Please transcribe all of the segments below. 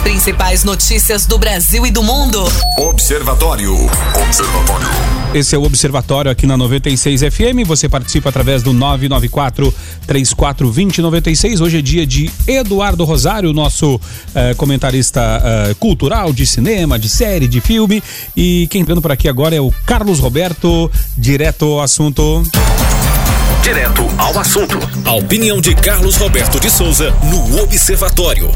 As principais notícias do Brasil e do mundo. Observatório. Observatório. Esse é o Observatório aqui na 96 FM. Você participa através do 994 3420 96. Hoje é dia de Eduardo Rosário, nosso eh, comentarista eh, cultural de cinema, de série, de filme. E quem entrando por aqui agora é o Carlos Roberto, direto ao assunto. Direto ao assunto. A opinião de Carlos Roberto de Souza no Observatório.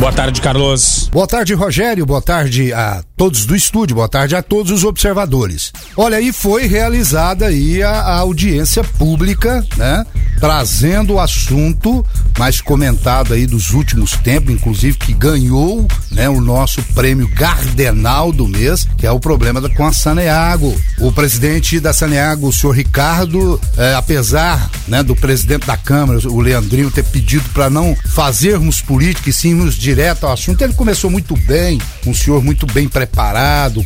Boa tarde, Carlos. Boa tarde, Rogério. Boa tarde a todos do estúdio. Boa tarde a todos os observadores. Olha, aí foi realizada aí a, a audiência pública, né? Trazendo o assunto mais comentado aí dos últimos tempos, inclusive que ganhou, né, o nosso prêmio Gardenal do mês, que é o problema da, com a Saneago. O presidente da Saneago, o senhor Ricardo, eh, apesar, né, do presidente da Câmara, o Leandrinho, ter pedido para não fazermos política e sim nos direto ao assunto, ele começou muito bem, um senhor muito bem preparado,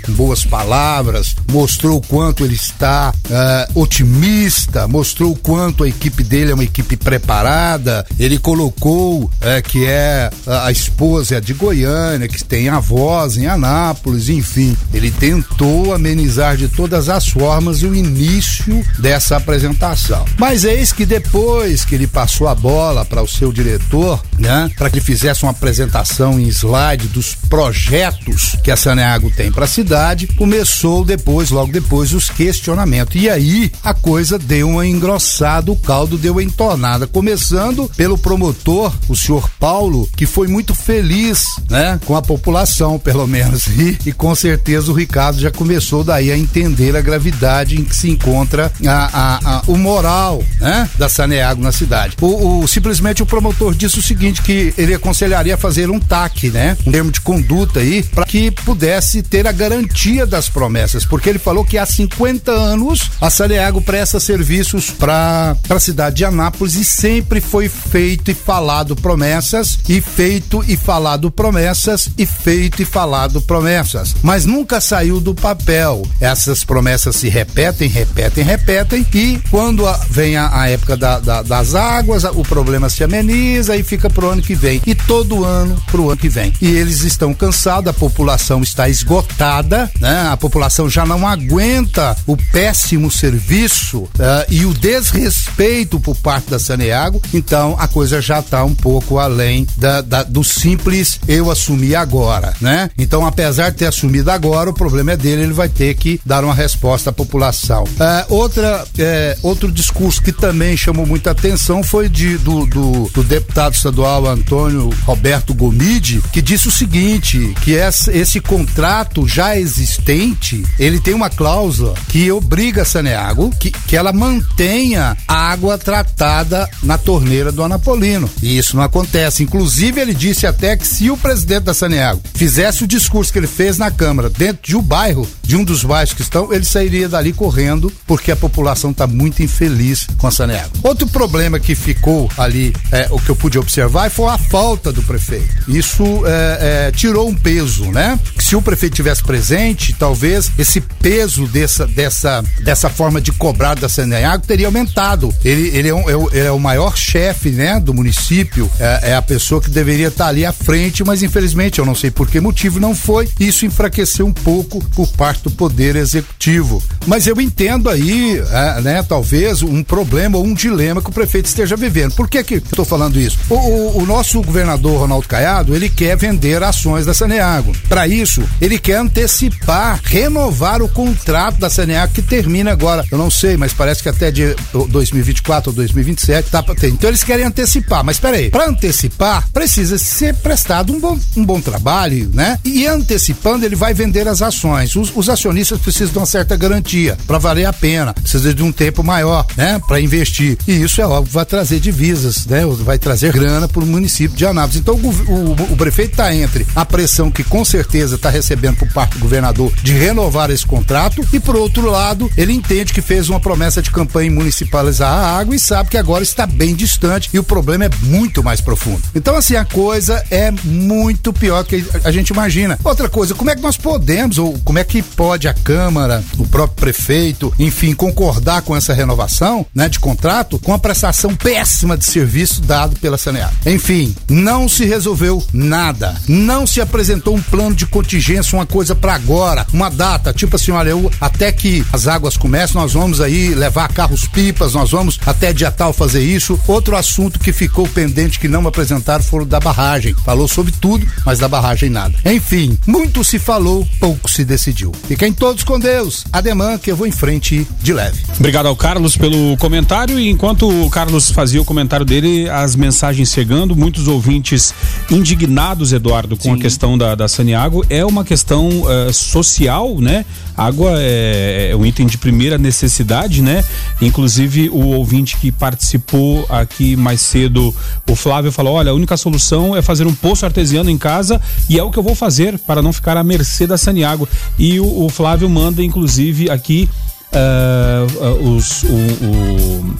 com boas palavras, mostrou o quanto ele está uh, otimista, mostrou o quanto a equipe dele é uma equipe preparada. Ele colocou uh, que é a esposa é de Goiânia, que tem avós em Anápolis, enfim. Ele tentou amenizar de todas as formas o início dessa apresentação. Mas eis que depois que ele passou a bola para o seu diretor, né, para que ele fizesse uma apresentação em slide dos projetos que a Saneago tem para a cidade, começou depois, logo depois, os questionamentos. E aí a coisa deu uma engrossada, o caldo deu uma entornada. Começando pelo promotor, o senhor Paulo, que foi muito feliz, né, com a população, pelo menos. E, e com certeza o Ricardo já começou daí a entender a gravidade em que se encontra a, a, a, o moral, né, da Saneago na cidade. O, o, simplesmente o promotor disse o seguinte: que ele aconselharia fazer um TAC, né, um termo de conduta aí, para que pudesse ter a garantia das promessas, porque ele falou que há 50 anos a Saneago presta serviços para a cidade de Anápolis e sempre foi feito e falado promessas, e feito e falado promessas, e feito e falado promessas, mas nunca saiu do papel. Essas promessas se repetem, repetem, repetem, e quando a, vem a, a época da, da, das águas, o problema se ameniza e fica pro ano que vem, e todo ano pro ano que vem. E eles estão cansados, a população está esgotada, né? A população já não aguenta o péssimo serviço uh, e o desrespeito por parte da Saneago, então a coisa já está um pouco além da, da, do simples eu assumi agora, né? Então, apesar de ter assumido agora, o problema é dele, ele vai ter que dar uma resposta à população. Uh, outra, uh, outro discurso que também chamou muita atenção foi de, do, do, do deputado estadual Antônio Roberto Gomide, que disse o seguinte, que esse, esse contrato já existente, ele tem uma cláusula que obriga a Saneago que, que ela mantenha água tratada na torneira do Anapolino. E isso não acontece. Inclusive, ele disse até que se o presidente da Saneago fizesse o discurso que ele fez na Câmara dentro de um bairro, de um dos bairros que estão, ele sairia dali correndo, porque a população está muito infeliz com a Saneago. Outro problema que ficou ali, é, o que eu pude observar, foi a falta do prefeito. Isso é, é, tirou um peso, né? Se o prefeito tivesse presente, talvez esse peso dessa, dessa, dessa forma de cobrar da Saneago teria aumentado. Ele, ele, é, um, é, o, é o maior chefe, né, do município, é, é, a pessoa que deveria estar ali à frente, mas infelizmente eu não sei por que motivo não foi. Isso enfraqueceu um pouco por parte do poder executivo. Mas eu entendo aí, é, né, talvez um problema ou um dilema que o prefeito esteja vivendo. Por que que eu estou falando isso? O, o, o nosso governador Ronaldo Caiado, ele quer vender ações da Saneago. Para isso, ele quer antecipar, renovar o contrato da Saneago que termina agora. Eu não sei, mas parece que até de 2024 ou 2027 tá ter. Então eles querem antecipar, mas peraí, para antecipar precisa ser prestado um bom, um bom trabalho, né? E antecipando ele vai vender as ações. Os, os acionistas precisam de uma certa garantia para valer a pena, precisa de um tempo maior, né? Para investir. E isso é óbvio vai trazer divisas, né? Vai trazer grana para o município de Anápolis. Então o, o, o prefeito está entre a pressão que com certeza está recebendo recebendo por parte do governador de renovar esse contrato e por outro lado, ele entende que fez uma promessa de campanha em municipalizar a água e sabe que agora está bem distante e o problema é muito mais profundo. Então assim, a coisa é muito pior do que a gente imagina. Outra coisa, como é que nós podemos ou como é que pode a Câmara, o próprio prefeito, enfim, concordar com essa renovação, né, de contrato com a prestação péssima de serviço dado pela Saneago. Enfim, não se resolveu nada. Não se apresentou um plano de contingência, uma coisa para agora, uma data, tipo assim, olha, eu, até que as águas comecem, nós vamos aí levar carros pipas, nós vamos até dia tal fazer isso. Outro assunto que ficou pendente que não apresentaram foi o da barragem. Falou sobre tudo, mas da barragem nada. Enfim, muito se falou, pouco se decidiu. Fiquem todos com Deus. Ademã que eu vou em frente de leve. Obrigado ao Carlos pelo comentário e enquanto o Carlos fazia o comentário dele, as mensagens chegando, muitos ouvintes indignados, Eduardo, com Sim. a questão da, da Saniago. É uma questão uh, social, né? Água é, é, um item de primeira necessidade, né? Inclusive o ouvinte que participou aqui mais cedo, o Flávio falou: olha, a única solução é fazer um poço artesiano em casa e é o que eu vou fazer para não ficar à mercê da Saniago. E o, o Flávio manda, inclusive, aqui uh, uh, os, o, o,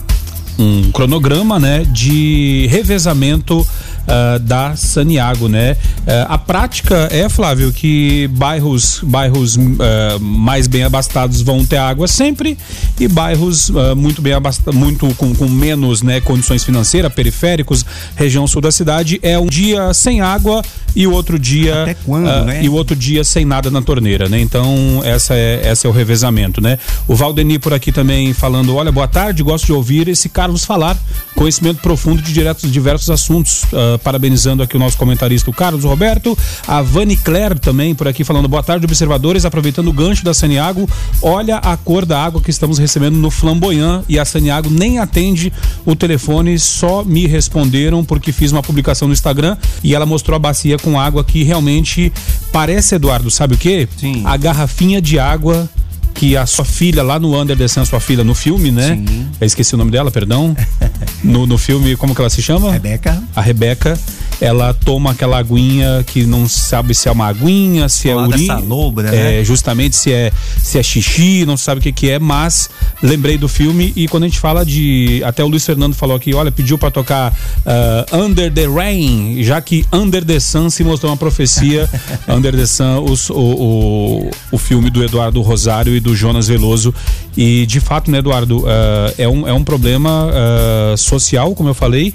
um cronograma né, de revezamento uh, da Saniago, né? Uh, a prática é, Flávio, que bairros, bairros uh, mais bem abastados vão ter água sempre e bairros muito bem abastados, muito com, com menos né, condições financeiras, periféricos, região sul da cidade, é um dia sem água e o outro dia Até quando, né? e o outro dia sem nada na torneira, né? Então essa é essa é o revezamento, né? O Valdeni por aqui também falando, olha, boa tarde, gosto de ouvir esse Carlos falar, conhecimento profundo de diretos, diversos assuntos. Uh, parabenizando aqui o nosso comentarista, o Carlos Roberto. A Vani Claire também por aqui falando boa tarde, observadores. Aproveitando o gancho da Saniago, olha a cor da água que estamos recebendo no Flamboyant e a Saniago nem atende o telefone, só me responderam porque fiz uma publicação no Instagram e ela mostrou a bacia com água que realmente parece, Eduardo, sabe o que? Sim. A garrafinha de água que a sua filha lá no Sun, sua filha no filme, né? Sim. Eu esqueci o nome dela, perdão. no, no filme, como que ela se chama? Rebeca. A Rebeca ela toma aquela aguinha que não sabe se é uma aguinha, se é urina, né? É, justamente se é se é xixi, não sabe o que que é, mas lembrei do filme e quando a gente fala de, até o Luiz Fernando falou aqui, olha, pediu para tocar uh, Under the Rain, já que Under the Sun se mostrou uma profecia, Under the Sun, os, o, o, o filme do Eduardo Rosário e do Jonas Veloso. E de fato, né, Eduardo, uh, é, um, é um problema uh, social, como eu falei,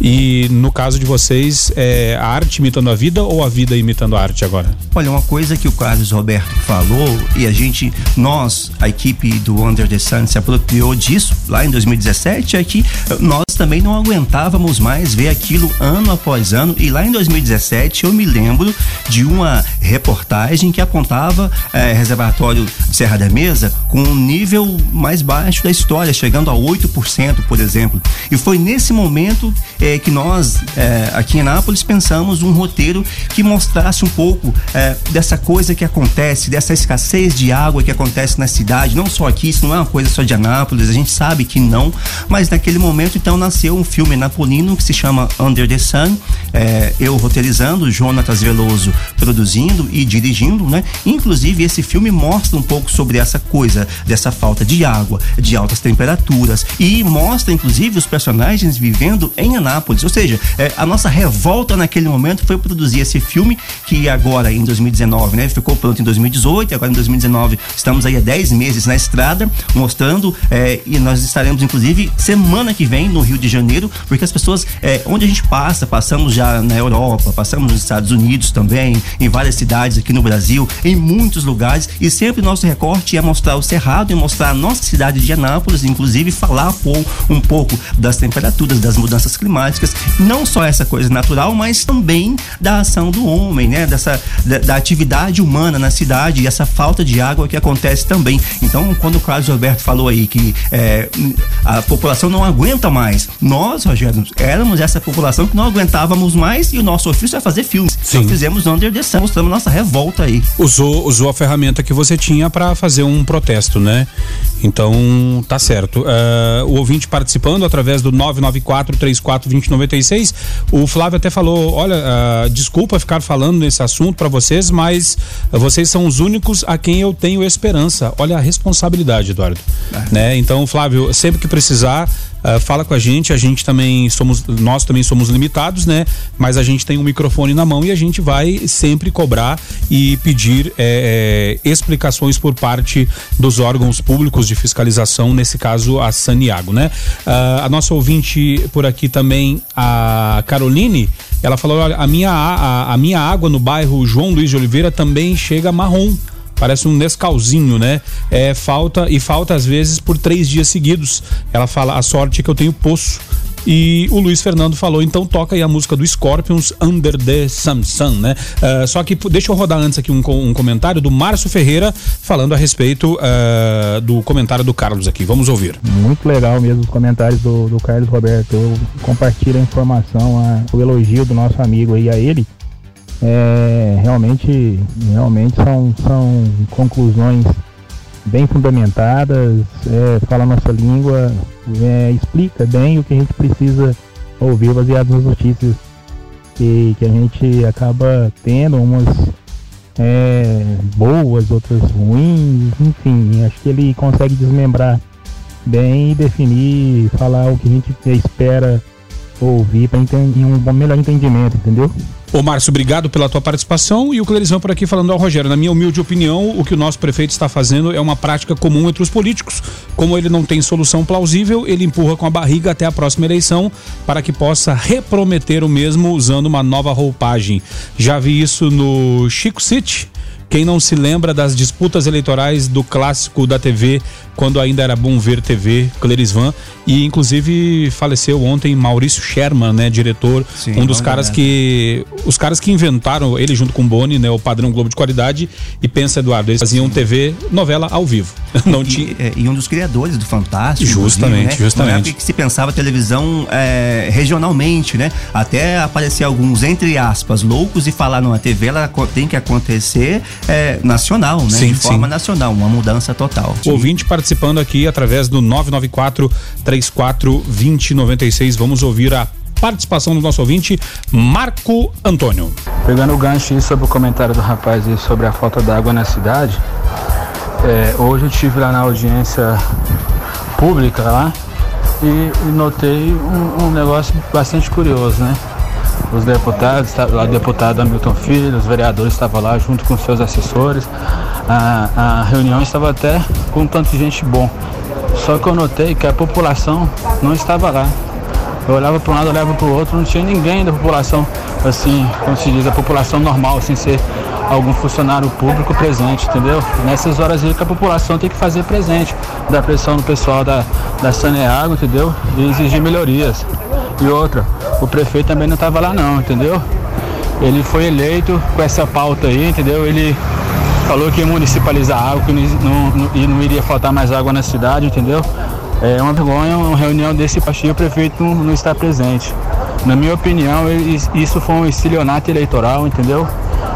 e no caso de vocês, é a arte imitando a vida ou a vida imitando a arte agora? Olha, uma coisa que o Carlos Roberto falou e a gente, nós, a equipe do Under the Sun se apropriou disso lá em 2017 é que nós também não aguentávamos mais ver aquilo ano após ano e lá em 2017 eu me lembro de uma reportagem que apontava é, reservatório Serra da Mesa com um nível mais baixo da história, chegando a 8%, por exemplo. E foi nesse momento é, é, que nós, é, aqui em Anápolis, pensamos um roteiro que mostrasse um pouco é, dessa coisa que acontece, dessa escassez de água que acontece na cidade, não só aqui, isso não é uma coisa só de Anápolis, a gente sabe que não, mas naquele momento então nasceu um filme napolino que se chama Under the Sun, é, eu roteirizando, Jonatas Veloso produzindo e dirigindo, né? Inclusive esse filme mostra um pouco sobre essa coisa, dessa falta de água, de altas temperaturas e mostra inclusive os personagens vivendo em Anápolis Anápolis. Ou seja, é, a nossa revolta naquele momento foi produzir esse filme que agora em 2019, né, ficou pronto em 2018, agora em 2019 estamos aí há 10 meses na estrada mostrando é, e nós estaremos inclusive semana que vem no Rio de Janeiro, porque as pessoas é, onde a gente passa, passamos já na Europa, passamos nos Estados Unidos também, em várias cidades aqui no Brasil, em muitos lugares e sempre nosso recorte é mostrar o Cerrado e mostrar a nossa cidade de Anápolis, inclusive falar um pouco das temperaturas, das mudanças climáticas não só essa coisa natural, mas também da ação do homem, né? Dessa da, da atividade humana na cidade e essa falta de água que acontece também. Então, quando o Carlos Alberto falou aí que é, a população não aguenta mais, nós, Rogério, éramos essa população que não aguentávamos mais e o nosso ofício é fazer filmes. Sim. Nós fizemos Under the Sun, mostramos nossa revolta aí. Usou, usou a ferramenta que você tinha para fazer um protesto, né? Então, tá certo. Uh, o ouvinte participando através do 994 34 2096. O Flávio até falou: olha, uh, desculpa ficar falando nesse assunto para vocês, mas vocês são os únicos a quem eu tenho esperança. Olha a responsabilidade, Eduardo. É. Né? Então, Flávio, sempre que precisar, Uh, fala com a gente, a gente também somos, nós também somos limitados, né? Mas a gente tem um microfone na mão e a gente vai sempre cobrar e pedir é, é, explicações por parte dos órgãos públicos de fiscalização, nesse caso a Saniago, né? Uh, a nossa ouvinte por aqui também, a Caroline, ela falou: olha, a minha, a, a minha água no bairro João Luiz de Oliveira também chega marrom parece um Nescauzinho, né? É, falta e falta às vezes por três dias seguidos. Ela fala a sorte é que eu tenho poço. E o Luiz Fernando falou, então toca aí a música do Scorpions, Under the Samsung, né? Uh, só que deixa eu rodar antes aqui um, um comentário do Márcio Ferreira falando a respeito uh, do comentário do Carlos aqui. Vamos ouvir. Muito legal mesmo os comentários do, do Carlos Roberto. Eu compartilho a informação, a, o elogio do nosso amigo aí a ele é, realmente, realmente são, são conclusões bem fundamentadas, é, fala nossa língua, é, explica bem o que a gente precisa ouvir baseado nas notícias que, que a gente acaba tendo, umas é, boas, outras ruins, enfim, acho que ele consegue desmembrar bem e definir, falar o que a gente espera ouvir para um melhor entendimento, entendeu? Ô Márcio, obrigado pela tua participação e o Clerizão por aqui falando ao Rogério. Na minha humilde opinião, o que o nosso prefeito está fazendo é uma prática comum entre os políticos. Como ele não tem solução plausível, ele empurra com a barriga até a próxima eleição para que possa reprometer o mesmo usando uma nova roupagem. Já vi isso no Chico City. Quem não se lembra das disputas eleitorais do clássico da TV quando ainda era bom ver TV, Clerisvan, e inclusive faleceu ontem Maurício Sherman, né, diretor, Sim, um dos caras é. que os caras que inventaram ele junto com o Boni, né, o padrão Globo de qualidade e pensa Eduardo, eles faziam Sim. TV, novela ao vivo. Não e, tinha é, e, um dos criadores do Fantástico, justamente, né? justamente. que se pensava televisão é, regionalmente, né? Até aparecer alguns entre aspas loucos e falar não, a TV ela tem que acontecer é, nacional, né? Sim, de forma sim. nacional, uma mudança total. O ouvinte participando aqui através do 994 34 2096. Vamos ouvir a participação do nosso ouvinte, Marco Antônio. Pegando o gancho sobre o comentário do rapaz aí sobre a falta d'água na cidade, é, hoje eu estive lá na audiência pública lá e, e notei um, um, negócio bastante curioso, né? Os deputados, o deputado Hamilton Filho, os vereadores estavam lá junto com seus assessores. A, a reunião estava até com tanto de gente bom. Só que eu notei que a população não estava lá. Eu olhava para um lado, olhava para o outro, não tinha ninguém da população, assim, como se diz, a população normal, sem ser algum funcionário público presente, entendeu? Nessas horas aí que a população tem que fazer presente, dar pressão no pessoal da, da Saneago, entendeu? E exigir melhorias. E outra, o prefeito também não estava lá não, entendeu? Ele foi eleito com essa pauta aí, entendeu? Ele falou que ia municipalizar água, que não, não, e não iria faltar mais água na cidade, entendeu? É uma vergonha uma reunião desse partido o prefeito não, não está presente. Na minha opinião, isso foi um estilionato eleitoral, entendeu?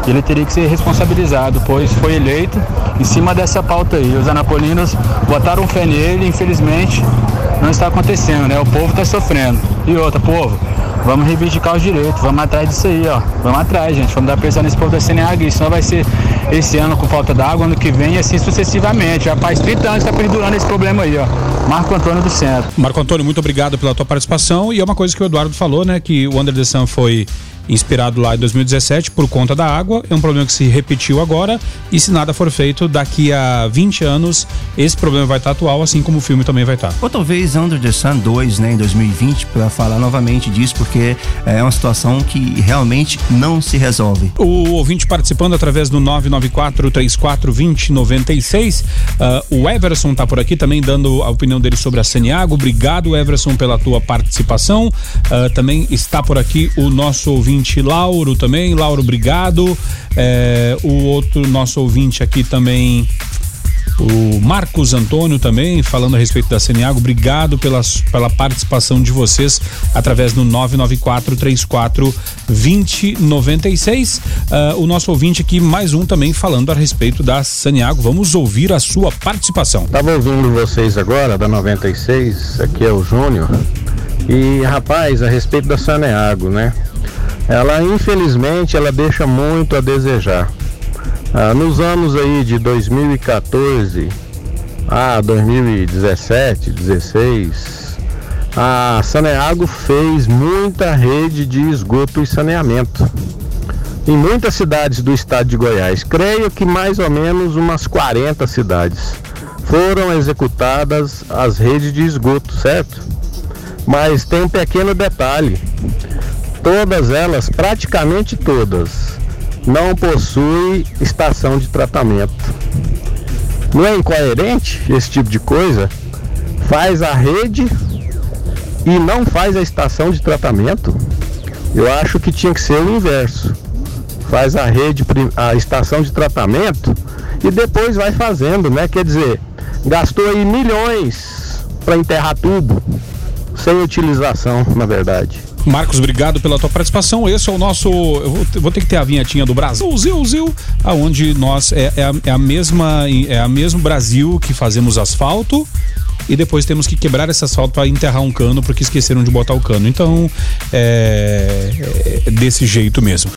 Ele teria que ser responsabilizado, pois foi eleito em cima dessa pauta aí. Os anapolinos botaram fé nele, infelizmente não está acontecendo, né? O povo está sofrendo. E outra, povo, vamos reivindicar os direitos, vamos atrás disso aí, ó. Vamos atrás, gente. Vamos dar pressão nesse povo da CNH, senão vai ser esse ano com falta d'água, ano que vem e assim sucessivamente. Já faz 30 anos que está perdurando esse problema aí, ó. Marco Antônio do Centro. Marco Antônio, muito obrigado pela tua participação. E é uma coisa que o Eduardo falou, né? Que o Under the Sun foi inspirado lá em 2017 por conta da água. É um problema que se repetiu agora e se nada for feito daqui a 20 anos, esse problema vai estar atual, assim como o filme também vai estar. Ou talvez Under the Sun 2, né, em 2020, para falar novamente disso, porque é uma situação que realmente não se resolve. O ouvinte participando através do 994 34 20 96. Uh, o Everson tá por aqui também dando a opinião dele sobre a Saniago. Obrigado, Everson, pela tua participação. Uh, também está por aqui o nosso ouvinte Lauro também. Lauro, obrigado. É, o outro nosso ouvinte aqui também. O Marcos Antônio também, falando a respeito da Seniago, obrigado pela, pela participação de vocês através do 994 34 2096. Uh, o nosso ouvinte aqui, mais um também falando a respeito da Saniago. Vamos ouvir a sua participação. Estava ouvindo vocês agora, da 96, aqui é o Júnior. E rapaz, a respeito da Saneago, né? Ela infelizmente ela deixa muito a desejar. Ah, nos anos aí de 2014 a 2017, 16, a Saneago fez muita rede de esgoto e saneamento em muitas cidades do estado de Goiás. Creio que mais ou menos umas 40 cidades foram executadas as redes de esgoto, certo? Mas tem um pequeno detalhe: todas elas, praticamente todas, não possuem estação de tratamento. Não é incoerente esse tipo de coisa? Faz a rede e não faz a estação de tratamento? Eu acho que tinha que ser o inverso faz a rede, a estação de tratamento e depois vai fazendo, né? Quer dizer, gastou aí milhões para enterrar tudo, sem utilização, na verdade. Marcos, obrigado pela tua participação. Esse é o nosso. Eu vou, ter que ter a vinhetinha do Brasil, Zil, Zil, aonde nós é, é, a, é a mesma é a mesmo Brasil que fazemos asfalto e depois temos que quebrar esse asfalto para enterrar um cano porque esqueceram de botar o cano. Então é, é desse jeito mesmo.